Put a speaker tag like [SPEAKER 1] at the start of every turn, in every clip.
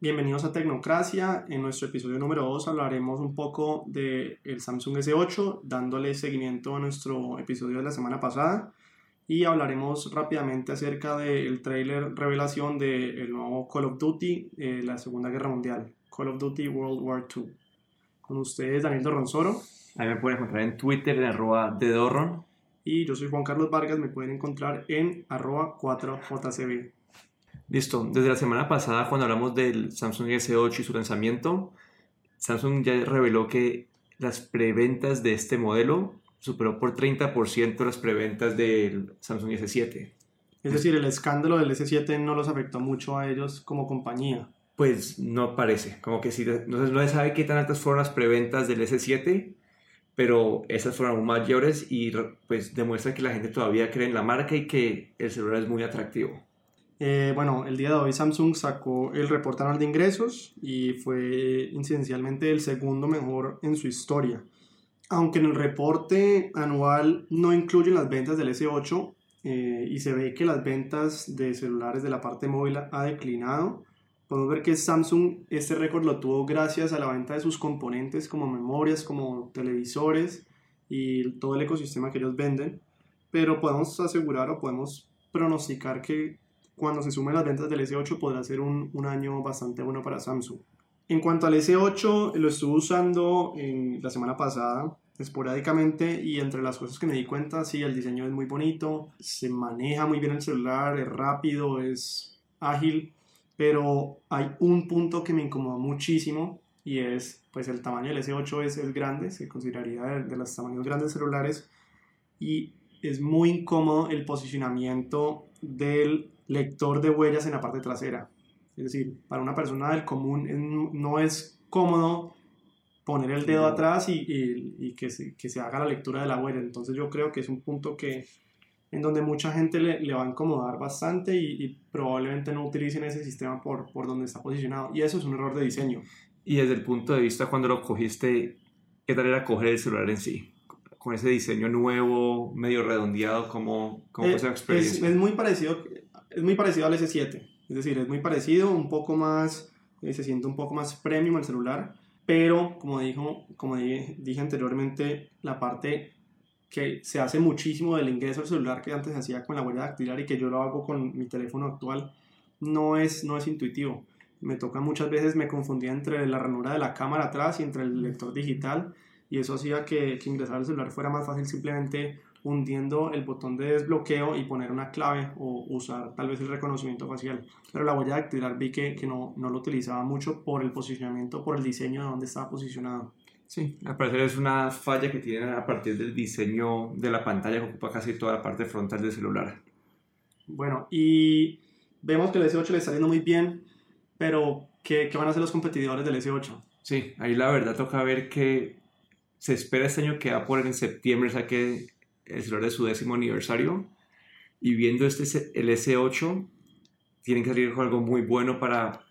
[SPEAKER 1] Bienvenidos a Tecnocracia. En nuestro episodio número 2 hablaremos un poco del Samsung S8, dándole seguimiento a nuestro episodio de la semana pasada. Y hablaremos rápidamente acerca del tráiler revelación del nuevo Call of Duty, eh, la Segunda Guerra Mundial, Call of Duty World War II. Con ustedes, Daniel Dorronsoro.
[SPEAKER 2] Ahí me pueden encontrar en Twitter en arroba de Dorron.
[SPEAKER 1] Y yo soy Juan Carlos Vargas, me pueden encontrar en arroba 4jcb.
[SPEAKER 2] Listo, desde la semana pasada cuando hablamos del Samsung S8 y su lanzamiento, Samsung ya reveló que las preventas de este modelo superó por 30% las preventas del Samsung S7.
[SPEAKER 1] Es decir, el escándalo del S7 no los afectó mucho a ellos como compañía.
[SPEAKER 2] Pues no parece, como que sí, no, no se sabe qué tan altas fueron las preventas del S7, pero esas fueron aún mayores y pues demuestra que la gente todavía cree en la marca y que el celular es muy atractivo.
[SPEAKER 1] Eh, bueno, el día de hoy Samsung sacó el reporte anual de ingresos y fue incidencialmente el segundo mejor en su historia. Aunque en el reporte anual no incluyen las ventas del S8 eh, y se ve que las ventas de celulares de la parte móvil ha declinado, podemos ver que Samsung este récord lo tuvo gracias a la venta de sus componentes como memorias, como televisores y todo el ecosistema que ellos venden. Pero podemos asegurar o podemos pronosticar que cuando se sumen las ventas del S8 podrá ser un, un, año bastante bueno para Samsung. En cuanto al S8, lo estuve usando en la semana pasada esporádicamente y entre las cosas que me di cuenta, sí, el diseño es muy bonito, se maneja muy bien el celular, es rápido, es ágil, pero hay un punto que me incomodó muchísimo y es, pues el tamaño del S8 es, el grande, se consideraría de, de los tamaños grandes celulares y es muy incómodo el posicionamiento del lector de huellas en la parte trasera. Es decir, para una persona del común no es cómodo poner el dedo atrás y, y, que, se, que, se, haga la lectura de la huella. Entonces yo creo que es un punto que en donde mucha gente le, le va a incomodar bastante y, y, probablemente no utilicen ese sistema por, por donde está posicionado. Y eso es un error de diseño.
[SPEAKER 2] Y desde el punto de vista cuando lo cogiste, ¿qué tal era coger el celular en sí? Con ese diseño nuevo, medio redondeado, ¿cómo, cómo
[SPEAKER 1] eh,
[SPEAKER 2] fue esa experiencia?
[SPEAKER 1] Es, es muy parecido es muy parecido al S7, es decir, es muy parecido, un poco más, eh, se siente un poco más premium el celular, pero como, dijo, como dije, dije, anteriormente, la parte que se hace muchísimo del ingreso al celular que antes se hacía con la huella dactilar y que yo lo hago con mi teléfono actual, no es, no es intuitivo. Me toca muchas veces, me confundía entre la ranura de la cámara atrás y entre el lector digital y eso hacía que, que ingresar al celular fuera más fácil simplemente hundiendo el botón de desbloqueo y poner una clave o usar tal vez el reconocimiento facial. Pero la huella dactilar vi que, que no, no, lo utilizaba mucho por el posicionamiento, por el diseño de donde estaba posicionado.
[SPEAKER 2] Sí, al parecer es una falla que tienen a partir del diseño de la pantalla que ocupa casi toda la parte frontal del celular.
[SPEAKER 1] Bueno, y vemos que el S8 le está yendo muy bien, pero ¿qué, ¿qué van a hacer los competidores del S8?
[SPEAKER 2] Sí, ahí la verdad toca ver que se espera este año que Apple en septiembre saque el celular de su décimo aniversario y viendo este el S8 tienen que salir con algo muy bueno para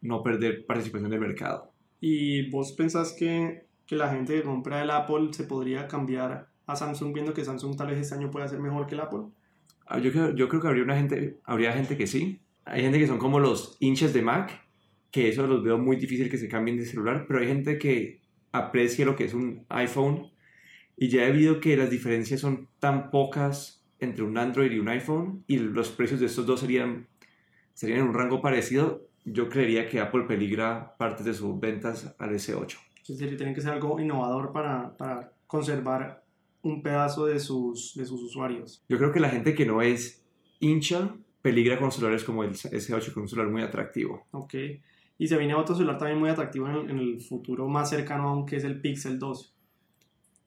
[SPEAKER 2] no perder participación del mercado.
[SPEAKER 1] ¿Y vos pensás que, que la gente que compra el Apple se podría cambiar a Samsung viendo que Samsung tal vez este año pueda ser mejor que el Apple?
[SPEAKER 2] Ah, yo creo, yo creo que habría, una gente, habría gente que sí. Hay gente que son como los hinchas de Mac, que eso los veo muy difícil que se cambien de celular, pero hay gente que aprecia lo que es un iPhone y ya debido a que las diferencias son tan pocas entre un Android y un iPhone y los precios de estos dos serían, serían en un rango parecido, yo creería que Apple peligra partes de sus ventas al S8.
[SPEAKER 1] Es decir, tienen que ser algo innovador para, para conservar un pedazo de sus, de sus usuarios.
[SPEAKER 2] Yo creo que la gente que no es hincha peligra con celulares como el S8, con un celular muy atractivo.
[SPEAKER 1] Ok. Y se viene otro celular también muy atractivo en el, futuro más cercano aún, que es el Pixel 2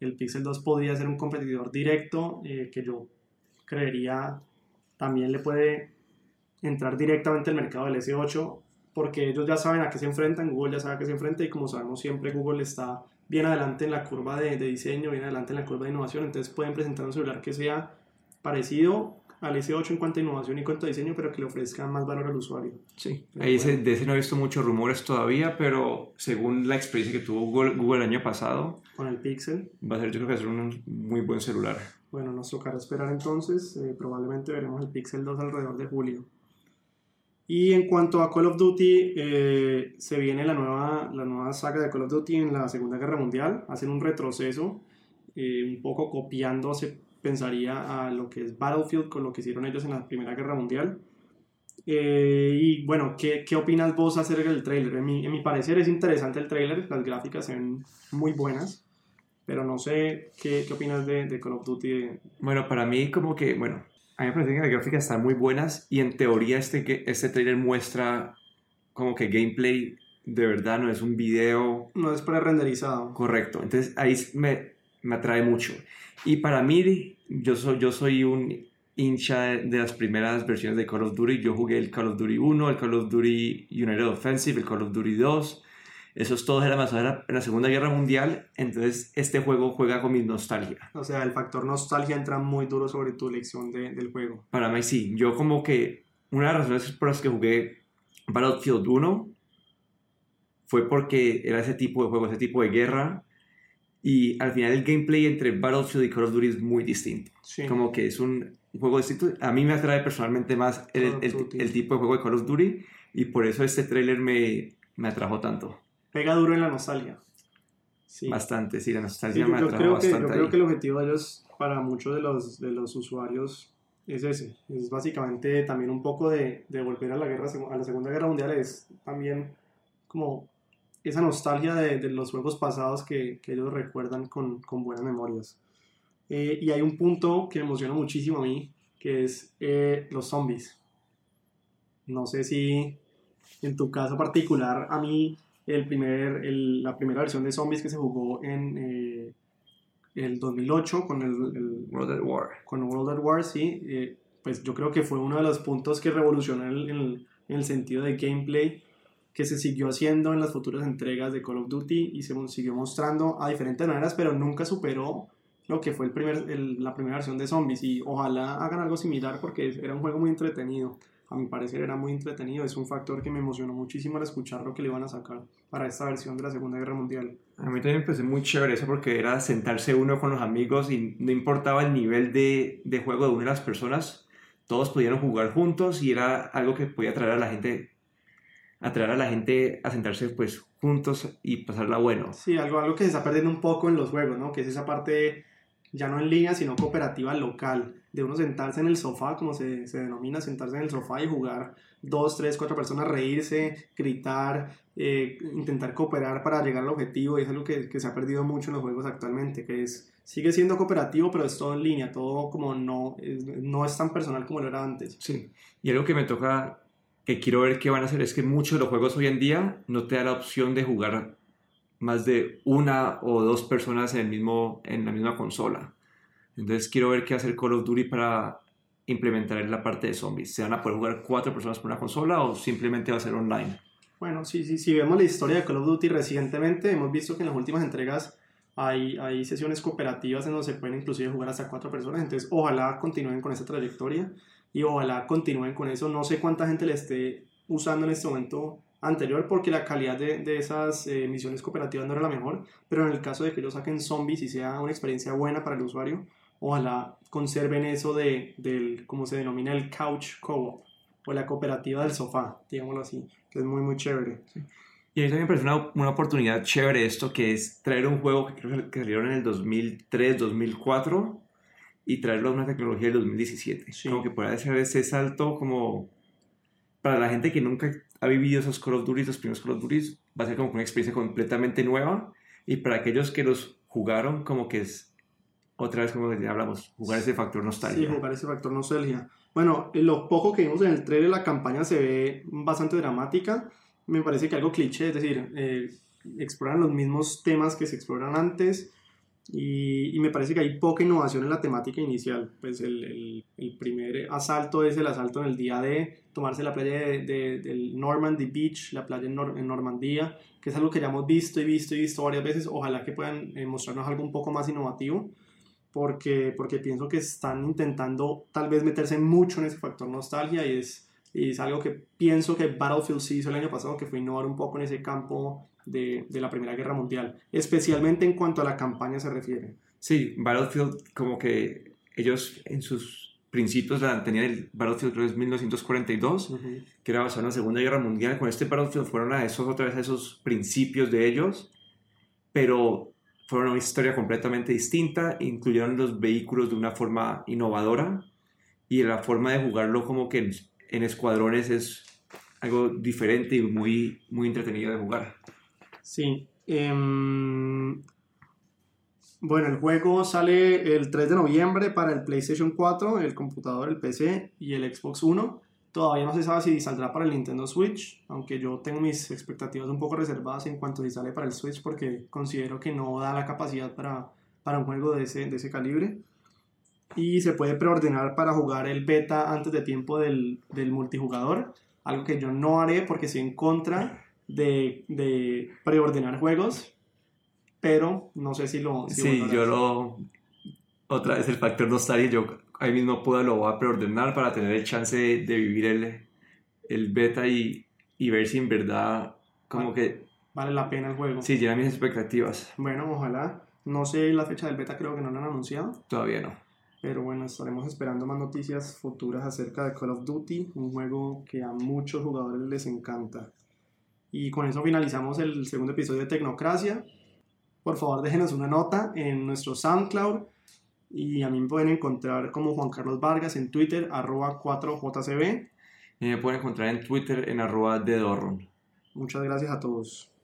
[SPEAKER 1] el Pixel 2 podría ser un competidor directo eh, que yo creería también le puede entrar directamente al mercado del S8 porque ellos ya saben a qué se enfrentan, Google ya sabe a qué se enfrenta y como sabemos siempre Google está bien adelante en la curva de diseño, bien adelante en la curva de innovación, entonces pueden presentar un celular que sea parecido al S8 en cuanto a innovación y cuanto a diseño, pero que le ofrezca más valor al usuario.
[SPEAKER 2] Sí, ahí ese, de ese no he visto muchos rumores todavía, pero según la experiencia que tuvo Google, Google el año pasado,
[SPEAKER 1] con el Pixel,
[SPEAKER 2] va a ser yo creo que va a ser un muy buen celular.
[SPEAKER 1] Bueno, nos tocará esperar entonces, eh, probablemente veremos el Pixel 2 alrededor de julio. Y en cuanto a Call of Duty, eh, se viene la nueva, la nueva saga de Call of Duty en la Segunda Guerra Mundial. Hacen un retroceso, eh, un poco copiando, se pensaría, a lo que es Battlefield con lo que hicieron ellos en la Primera Guerra Mundial. Eh, y bueno, ¿qué, ¿qué, opinas vos acerca del trailer? En mi, en mi parecer es interesante el trailer, las gráficas ven muy buenas, pero no sé qué, qué opinas de, de, Call of Duty.
[SPEAKER 2] Bueno, para mí como que, bueno, a mí me parece que las gráficas están muy buenas y en teoría este, este trailer muestra como que gameplay de verdad, no es un video.
[SPEAKER 1] No es pre-renderizado.
[SPEAKER 2] Correcto, entonces ahí me, me atrae mucho. Y para mí, yo soy, yo soy un hincha de las primeras versiones de Call of Duty. Yo jugué el Call of Duty 1, el Call of Duty United Offensive, el Call of Duty 2. Esos todos eran más o menos en la Segunda Guerra Mundial, entonces este juego juega con mi nostalgia.
[SPEAKER 1] O sea, el factor nostalgia entra muy duro sobre tu elección de, del juego.
[SPEAKER 2] Para mí sí, yo como que una de las razones por las que jugué Battlefield 1 fue porque era ese tipo de juego, ese tipo de guerra, y al final el gameplay entre Battlefield y Call of Duty es muy distinto. Sí. Como que es un juego distinto. A mí me atrae personalmente más el, el, el, tipo de juego de Call of Duty y por eso este tráiler me, me atrajo tanto.
[SPEAKER 1] Pega duro en la nostalgia.
[SPEAKER 2] Sí. Bastante, sí, la nostalgia sí, me atrajo
[SPEAKER 1] creo que,
[SPEAKER 2] bastante.
[SPEAKER 1] Yo creo que el objetivo de ellos, para muchos de los, de los usuarios, es ese. Es básicamente también un poco de, de volver a la, guerra, a la Segunda Guerra Mundial. Es también como esa nostalgia de, de los juegos pasados que, que ellos recuerdan con, con buenas memorias. Eh, y hay un punto que me emociona muchísimo a mí, que es eh, los zombies. No sé si en tu caso particular, a mí el primer, el, la primera versión de zombies que se jugó en eh, el 2008 con el, el,
[SPEAKER 2] World at War.
[SPEAKER 1] Con World at War, sí. Pues yo creo que fue uno de los puntos que revolucionó en el, en el sentido de gameplay que se siguió haciendo en las futuras entregas de Call of Duty y se siguió mostrando a diferentes maneras, pero nunca superó lo que fue el primer, el, la primera versión de Zombies y ojalá hagan algo similar porque era un juego muy entretenido. A mi parecer era muy entretenido, es un factor que me emocionó muchísimo al escuchar lo que le iban a sacar para esta versión de la Segunda Guerra Mundial.
[SPEAKER 2] A mí también me pareció muy chévere eso porque era sentarse uno con los amigos y no importaba el nivel de, de juego de una de las personas, todos podían jugar juntos y era algo que podía atraer a la gente atraer a la gente a sentarse pues juntos y pasarla bueno.
[SPEAKER 1] Sí, algo, algo que se está perdiendo un poco en los juegos, ¿no? Que es esa parte ya no en línea, sino cooperativa local, de uno sentarse en el sofá, como se, se denomina, sentarse en el sofá y jugar dos, tres, cuatro personas, reírse, gritar, eh, intentar cooperar para llegar al objetivo, y es algo que, que, se ha perdido mucho en los juegos actualmente, que es, sigue siendo cooperativo, pero es todo en línea, todo como no es, no es tan personal como lo era antes.
[SPEAKER 2] Sí, y algo que me toca que quiero ver qué van a hacer es que muchos de los juegos hoy en día no te da la opción de jugar más de una o dos personas en, el mismo, en la misma consola. Entonces quiero ver qué hacer Call of Duty para implementar en la parte de zombies. ¿Se van a poder jugar cuatro personas por una consola o simplemente va a ser online?
[SPEAKER 1] Bueno, sí, sí, si vemos la historia de Call of Duty recientemente, hemos visto que en las últimas entregas hay, hay sesiones cooperativas en donde se pueden inclusive jugar hasta cuatro personas. Entonces ojalá continúen con esa trayectoria y ojalá continúen con eso. No sé cuánta gente le esté usando en este momento anterior porque la calidad de, de esas eh, misiones cooperativas no era la mejor, pero en el caso de que ellos saquen zombies y sea una experiencia buena para el usuario, ojalá conserven eso de, del, como se denomina el couch co-op o la cooperativa del sofá, digámoslo así, que es muy, muy chévere.
[SPEAKER 2] Sí. Y a mí también me parece una, una, oportunidad chévere esto, que es traer un juego que creo que salieron en el 2003, 2004 y traerlo a una tecnología del 2017. Sí. Como que pueda hacer ese salto como para la gente que nunca ha vivido esos Call of Duty, los primeros Call of Duty, va a ser como una experiencia completamente nueva. Y para aquellos que los jugaron, como que es otra vez como ya hablamos, jugar ese factor nostalgia.
[SPEAKER 1] Sí, jugar ese factor nostalgia. Bueno, lo poco que vimos en el trailer, la campaña se ve bastante dramática. Me parece que algo cliché, es decir, eh, exploran los mismos temas que se exploran antes y, y, me parece que hay poca innovación en la temática inicial. Pues el, el, el, primer asalto es el asalto en el día de tomarse la playa de, de, del Normandy Beach, la playa en, Nor en, Normandía, que es algo que ya hemos visto y visto y visto varias veces. Ojalá que puedan eh, mostrarnos algo un poco más innovativo, porque, porque pienso que están intentando tal vez meterse mucho en ese factor nostalgia y es, y es algo que pienso que Battlefield sí hizo el año pasado, que fue innovar un poco en ese campo de, de, la Primera Guerra Mundial, especialmente en cuanto a la campaña se refiere.
[SPEAKER 2] Sí, Battlefield como que ellos en sus principios tenían el Battlefield creo que es 1942,
[SPEAKER 1] Ujú.
[SPEAKER 2] que era basado en la Segunda Guerra Mundial. Con este Battlefield fueron a esos otra vez a esos principios de ellos, pero fueron una historia completamente distinta, incluyeron los vehículos de una forma innovadora y la forma de jugarlo como que en, escuadrones es algo diferente y muy, muy entretenido de jugar.
[SPEAKER 1] Sí. em, bueno, el juego sale el 3 de noviembre para el PlayStation 4, el computador, el PC y el Xbox One. Todavía no se sabe si saldrá para el Nintendo Switch, aunque yo tengo mis expectativas un poco reservadas en cuanto a si sale para el Switch porque considero que no da la capacidad para, para un juego de ese, de ese calibre. Y se puede preordenar para jugar el beta antes de tiempo del, del multijugador, algo que yo no haré porque estoy en contra de, de preordenar juegos, pero no sé si lo... si
[SPEAKER 2] Sí, yo lo... Otra vez el factor nostalgia, yo ahí mismo puedo lo voy a preordenar para tener el chance de, de vivir el, el beta y, y ver si en verdad como que
[SPEAKER 1] Vale la pena el juego.
[SPEAKER 2] sí llena mis expectativas.
[SPEAKER 1] Bueno, ojalá. No sé la fecha del beta, creo que no lo han anunciado.
[SPEAKER 2] Todavía no.
[SPEAKER 1] Pero bueno, estaremos esperando más noticias futuras acerca de Call of Duty, un juego que a muchos jugadores les encanta. Y con eso finalizamos el segundo episodio de Tecnocracia. Por favor, déjenos una nota en nuestro SoundCloud. Y a mí me pueden encontrar como Juan Carlos Vargas en Twitter, arroba 4JCB.
[SPEAKER 2] Y me pueden encontrar en Twitter en arroba de Dorron.
[SPEAKER 1] Muchas gracias a todos.